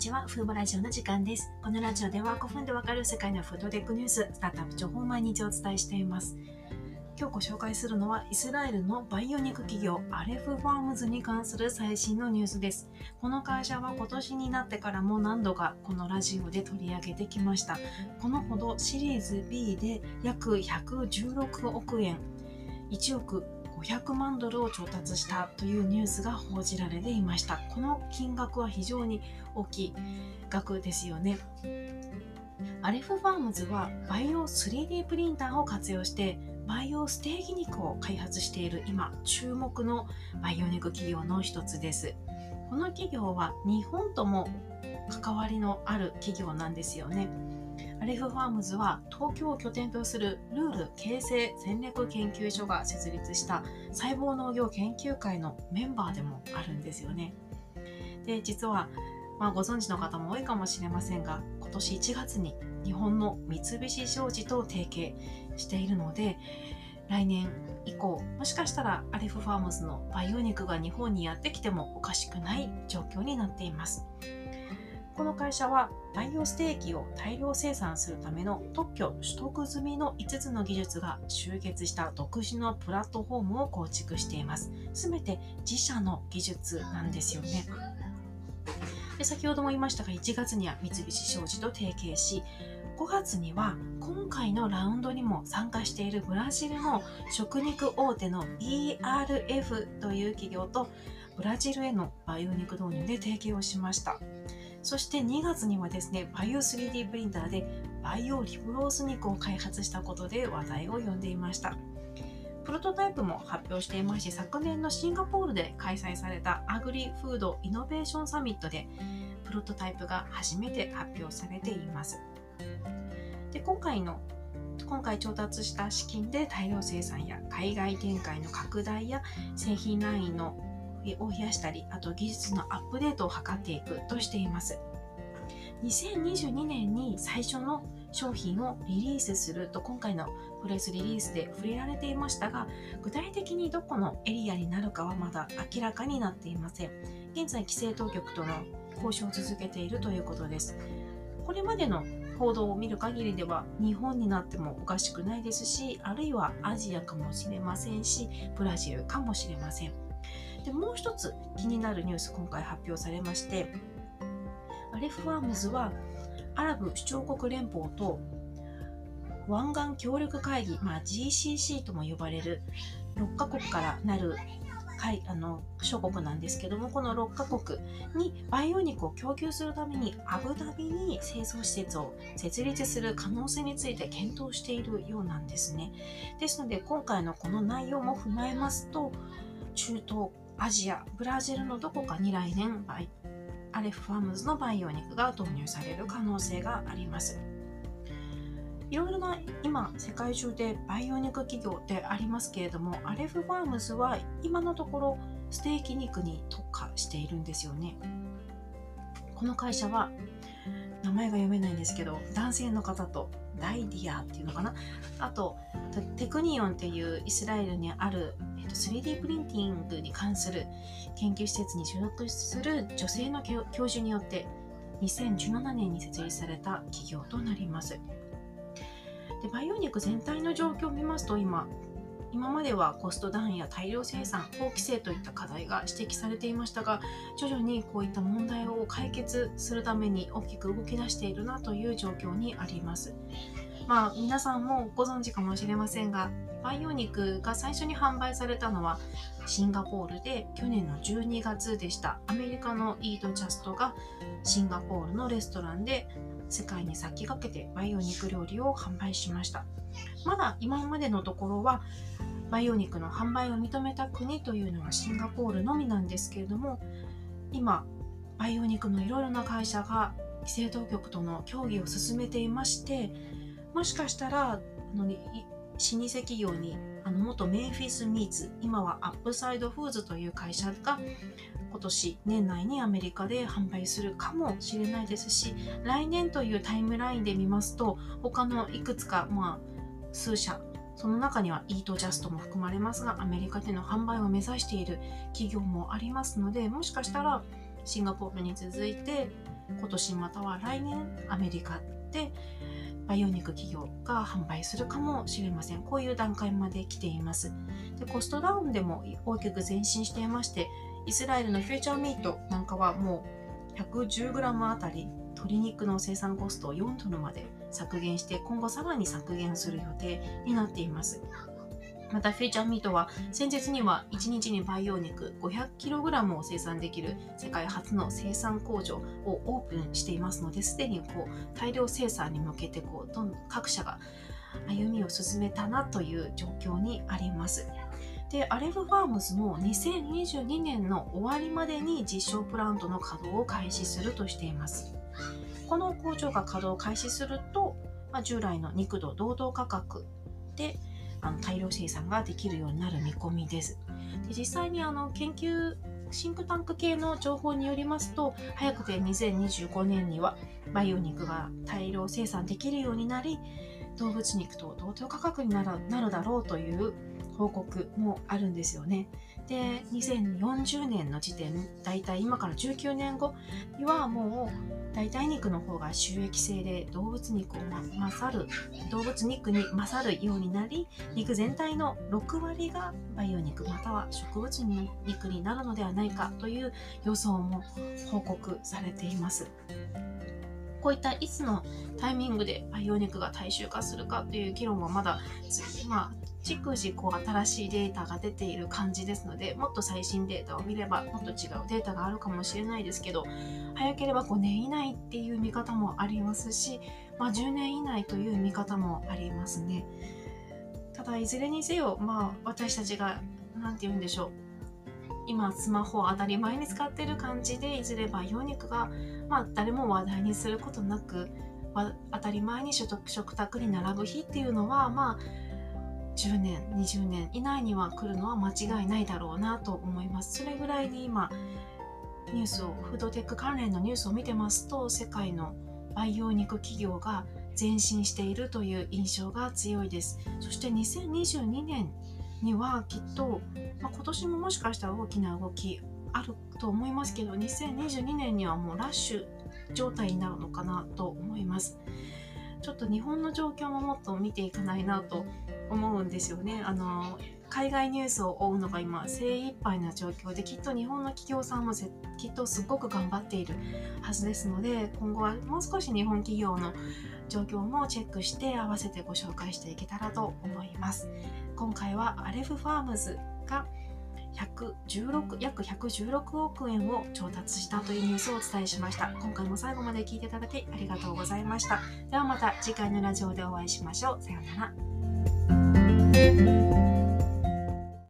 ちは、フーボラジオの時間です。このラジオでは5分でわかる世界のフードテックニュース、スタートアップ情報を毎日お伝えしています。今日ご紹介するのは、イスラエルのバイオ肉企業アレフファームズに関する最新のニュースです。この会社は今年になってからも何度かこのラジオで取り上げてきました。このほどシリーズ B で約116億円、1億500万ドルを調達したというニュースが報じられていました。この金額は非常に大きい額ですよね。アレフファームズはバイオ 3D プリンターを活用してバイオステーキ肉を開発している今注目のバイオ肉企業の一つです。この企業は日本とも関わりのある企業なんですよね。アレフファームズは東京を拠点とするルール形成戦略研究所が設立した細胞農業研究会のメンバーでもあるんですよね。で実は、まあ、ご存知の方も多いかもしれませんが今年1月に日本の三菱商事と提携しているので来年以降もしかしたらアレフファームズの培養肉が日本にやってきてもおかしくない状況になっています。この会社は培養ステーキを大量生産するための特許取得済みの5つの技術が集結した独自のプラットフォームを構築しています。すべて自社の技術なんですよね。で先ほども言いましたが1月には三菱商事と提携し5月には今回のラウンドにも参加しているブラジルの食肉大手の ERF という企業とブラジルへのバイオ肉導入で提携をしました。そして2月にはですね、バイオ 3D プリンターでバイオリブロース肉を開発したことで話題を呼んでいました。プロトタイプも発表していますし、昨年のシンガポールで開催されたアグリフードイノベーションサミットで、プロトタイプが初めて発表されています。で今回の今回調達した資金で大量生産や海外展開の拡大や製品ラインのを増やしたり、あと技術のアップデートを図っていくとしています。2022年に最初の商品をリリースすると今回のプレスリリースで触れられていましたが具体的にどこのエリアになるかはまだ明らかになっていません。現在規制当局との交渉を続けているということです。これまでの報道を見る限りでは日本になってもおかしくないですしあるいはアジアかもしれませんしブラジルかもしれません。でもう一つ気になるニュース今回発表されましてアレフ・ファームズはアラブ首長国連邦と湾岸協力会議、まあ、GCC とも呼ばれる6カ国からなるあの諸国なんですけどもこの6カ国に培養肉を供給するためにアブダビに清掃施設を設立する可能性について検討しているようなんですね。ですので今回のこの内容も踏まえますと中東アジアブラジルのどこかに来年アレフファームズの培養肉が導入される可能性があります。いろいろな今世界中で培養肉企業ってありますけれどもアレフファームズは今のところステーキ肉に特化しているんですよね。この会社は名前が読めないんですけど男性の方とダイディアっていうのかな？あとテクニオンっていうイスラエルにある、3D プリンティングに関する研究施設に所属する女性の教授によって2017年に設立された企業となりますで培養肉全体の状況を見ますと今今まではコストダウンや大量生産、法規制といった課題が指摘されていましたが、徐々にこういった問題を解決するために大きく動き出しているなという状況にあります。まあ、皆さんもご存知かもしれませんが、培養肉が最初に販売されたのはシンガポールで去年の12月でした。アメリカのイートジャストがシンガポールのレストランで世界に先駆けて培養肉料理を販売しました。まだ今までのところは培養肉の販売を認めた国というのはシンガポールのみなんですけれども今培養肉のいろいろな会社が規制当局との協議を進めていましてもしかしたらあの老舗企業にあの元メンフィスミーツ今はアップサイドフーズという会社が今年年内にアメリカで販売するかもしれないですし来年というタイムラインで見ますと他のいくつかまあ数社その中にはイートジャストも含まれますがアメリカでの販売を目指している企業もありますのでもしかしたらシンガポールに続いて今年または来年アメリカで培養肉企業が販売するかもしれません。こういう段階まで来ています。でコストダウンでも大きく前進していましてイスラエルのフューチャーミートなんかはもう 110g あたり鶏肉の生産コストを4トンまで削減して今後さらに削減する予定になっています。またフューチャーミートは先日には1日に培養肉 500kg を生産できる世界初の生産工場をオープンしていますのですでにこう大量生産に向けてこうどんどん各社が歩みを進めたなという状況にあります。でアレフファームズも2022年の終わりまでに実証プラントの稼働を開始するとしています。この工場が稼働を開始すると、まあ、従来の肉度同等価格であの大量生産ができるようになる見込みです。で実際にあの研究シンクタンク系の情報によりますと早くて2025年には培養肉が大量生産できるようになり動物肉と同等価格になるなるだろうという報告もあるんですよね。で2040年の時点だいたい今から19年後にはもう代替肉の方が収益性で動物肉を勝る動物肉に勝るようになり肉全体の6割が培養肉または植物肉になるのではないかという予想も報告されています。こういったいつのタイミングで培養肉が大衆化するかという議論はまだ、まあ、逐次こう新しいデータが出ている感じですのでもっと最新データを見ればもっと違うデータがあるかもしれないですけど早ければ5年以内っていう見方もありますし、まあ、10年以内という見方もありますね。ただいずれにせよ、まあ、私たちが何て言うんでしょう。今スマホを当たり前に使ってる感じでいずれ培養肉が、まあ、誰も話題にすることなく当たり前に食卓に並ぶ日っていうのはまあ10年20年以内には来るのは間違いないだろうなと思います。それぐらいに今ニュースをフードテック関連のニュースを見てますと世界の培養肉企業が前進しているという印象が強いです。そして2022年にはきっと、まあ、今年ももしかしたら大きな動きあると思いますけど2022年にはもうラッシュ状態になるのかなと思います。ちょっと日本の状況ももっと見ていかないなと思うんですよね。あの海外ニュースを追うのが今精一杯な状況できっと日本の企業さんもきっとすごく頑張っているはずですので今後はもう少し日本企業の状況もチェックして合わせてご紹介していけたらと思います。今回はアレフファームズが116約116億円を調達したというニュースをお伝えしました今回も最後まで聞いていただきありがとうございましたではまた次回のラジオでお会いしましょうさようなら Thank you.